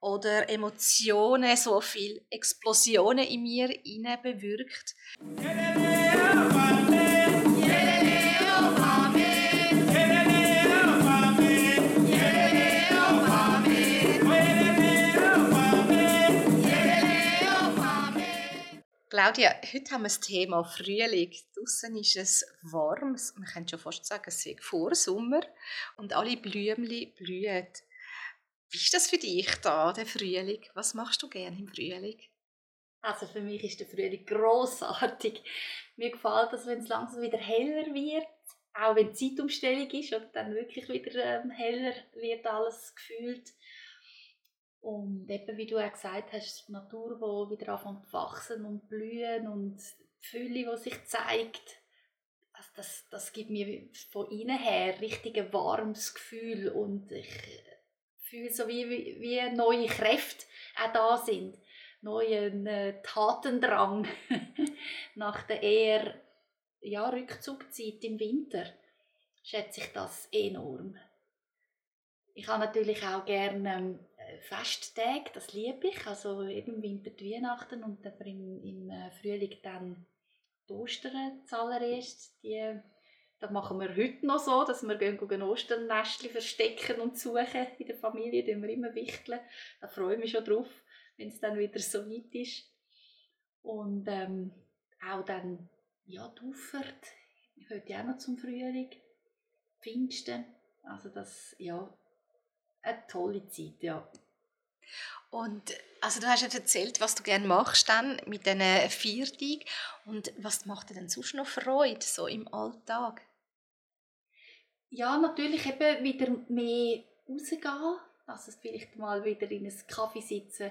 oder Emotionen, so viel Explosionen in mir bewirkt. Claudia, heute haben wir das Thema Frühling. Draußen ist es warm, man könnte schon fast sagen, es ist Vorsommer und alle Blümchen blühen. Wie ist das für dich da, der Frühling? Was machst du gerne im Frühling? Also für mich ist der Frühling großartig. Mir gefällt es, wenn es langsam wieder heller wird, auch wenn die Zeitumstellung ist und dann wirklich wieder ähm, heller wird alles gefühlt. Und eben, wie du auch gesagt hast, die Natur, die wieder anfängt zu wachsen und blühen und die Fülle, die sich zeigt, also das, das gibt mir von innen her richtig ein warmes Gefühl und ich fühle so wie, wie, wie neue Kräfte auch da sind. Neuen äh, Tatendrang nach der eher ja, Rückzugzeit im Winter schätze ich das enorm. Ich habe natürlich auch gerne ähm, Festtage, das liebe ich. Also im Winter die Weihnachten und dann im, im äh, Frühling dann die Ostern zuallererst. Die das machen wir heute noch so, dass wir gehen, gehen Osternestchen verstecken und suchen in der Familie. Da wir immer wichteln. Da freue ich mich schon drauf, wenn es dann wieder so weit ist. Und ähm, auch dann, ja, die Auffahrt, heute auch noch zum Frühling, Pfingsten. Also das, ja, eine tolle Zeit, ja. Und also du hast ja erzählt, was du gerne machst dann mit diesen Viertagen. Und was macht dir denn sonst noch Freude so im Alltag? Ja, natürlich eben wieder mehr rausgehen. Also vielleicht mal wieder in einem Kaffee sitzen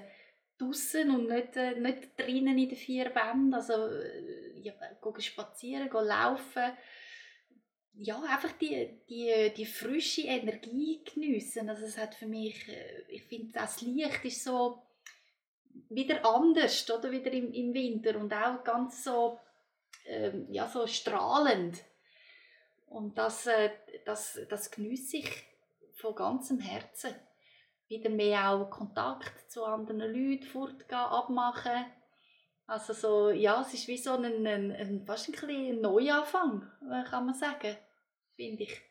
draußen und nicht, äh, nicht drinnen in den vier Wänden. Also äh, ja, gehen spazieren, gehen laufen. Ja, einfach die, die, die frische Energie geniessen. Also es hat für mich, äh, ich finde das Licht ist so wieder anders, oder? Wieder im, im Winter und auch ganz so, ähm, ja, so strahlend. Und das, äh, das, das geniesse ich von ganzem Herzen. Wieder mehr auch Kontakt zu anderen Leuten fortgehen, abmachen. Also so, ja, es ist wie so ein, ein, ein fast ein, ein Neuanfang, kann man sagen, finde ich.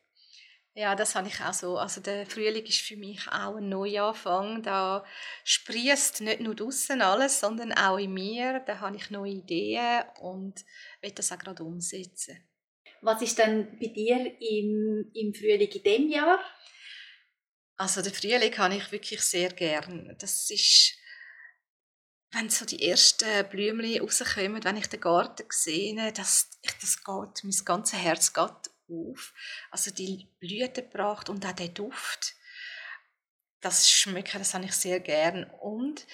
Ja, das habe ich auch so. Also der Frühling ist für mich auch ein Neuanfang. Da sprießt nicht nur draußen alles, sondern auch in mir. Da habe ich neue Ideen und will das auch gerade umsetzen. Was ist denn bei dir im, im Frühling in diesem Jahr? Also den Frühling habe ich wirklich sehr gern. Das ist, wenn so die ersten Blümchen rauskommen, wenn ich den Garten sehe, das, das geht, mein ganzes Herz geht auf. Also die Blütenpracht und auch der Duft das Schmücken, das habe ich sehr gern. Und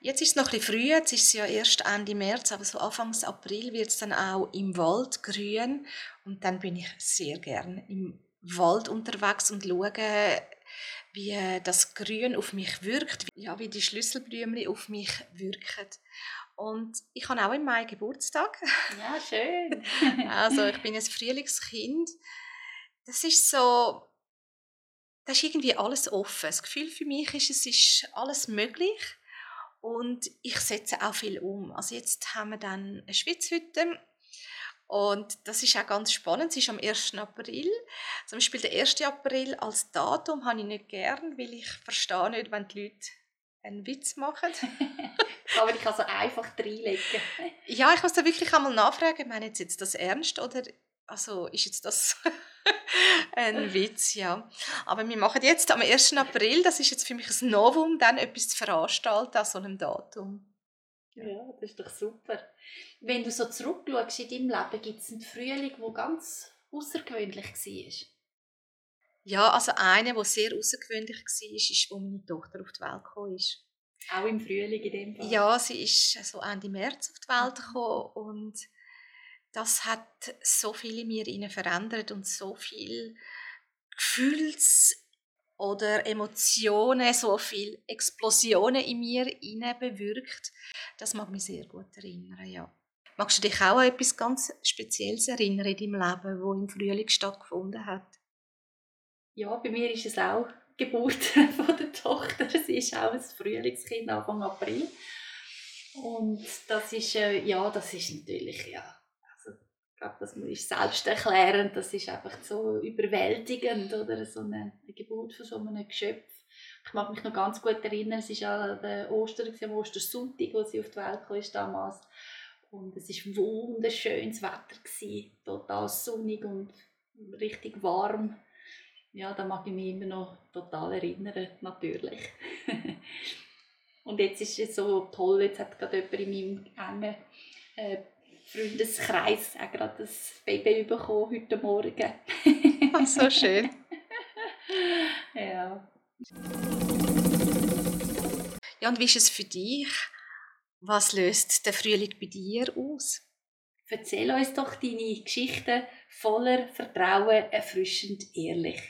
jetzt ist es noch ein bisschen früh, jetzt ist es ja erst Ende März, aber so Anfang April wird es dann auch im Wald grün und dann bin ich sehr gern im Wald unterwegs und schaue, wie das Grün auf mich wirkt, ja, wie die Schlüsselblümchen auf mich wirken. Und ich habe auch im Mai Geburtstag. Ja, schön. also ich bin ein Frühlingskind. Das ist so da ist irgendwie alles offen. Das Gefühl für mich ist, es ist alles möglich und ich setze auch viel um. Also jetzt haben wir dann eine Schwitzhütte und das ist auch ganz spannend. Es ist am 1. April. Zum Beispiel der 1. April als Datum habe ich nicht gern, weil ich verstehe nicht, wenn die Leute einen Witz machen. Aber ich kann so einfach reinlegen. ja, ich muss da wirklich einmal nachfragen, meine jetzt das ernst oder also ist jetzt das ein Witz, ja. Aber wir machen jetzt am 1. April, das ist jetzt für mich ein Novum, dann etwas zu veranstalten an so einem Datum. Ja, das ist doch super. Wenn du so zurückschaust in deinem Leben, gibt es einen Frühling, der ganz außergewöhnlich war? Ja, also einer, der sehr außergewöhnlich war, ist, als meine Tochter auf die Welt gekommen ist. Auch im Frühling in dem Fall? Ja, sie ist so Ende März auf die Welt mhm. gekommen und das hat so viel in mir verändert und so viel Gefühls- oder Emotionen, so viel Explosionen in mir bewirkt. Das mag mich sehr gut erinnern, ja. Magst du dich auch an etwas ganz Spezielles erinnern in deinem Leben, wo im Frühling stattgefunden hat? Ja, bei mir ist es auch Geburt von der Tochter. Sie ist auch ein Frühlingskind, Anfang April. Und das ist, äh, ja, das ist natürlich, ja, glaube, das ist selbsterklärend, das ist einfach so überwältigend, oder, so eine, eine Geburt von so einem Geschöpf. Ich mag mich noch ganz gut erinnern, es war der Ostern, am Ostersonntag, als sie auf die Welt kam damals. Und es war wunderschönes Wetter, gewesen, total sonnig und richtig warm. Ja, da mag ich mich immer noch total erinnern, natürlich. und jetzt ist es so toll, jetzt hat gerade jemand in meinem engen äh, Freundeskreis auch gerade das Baby bekommen heute Morgen. Ach, so schön. ja. Ja, und wie ist es für dich? Was löst der Frühling bei dir aus? Erzähl uns doch deine Geschichten voller Vertrauen, erfrischend ehrlich.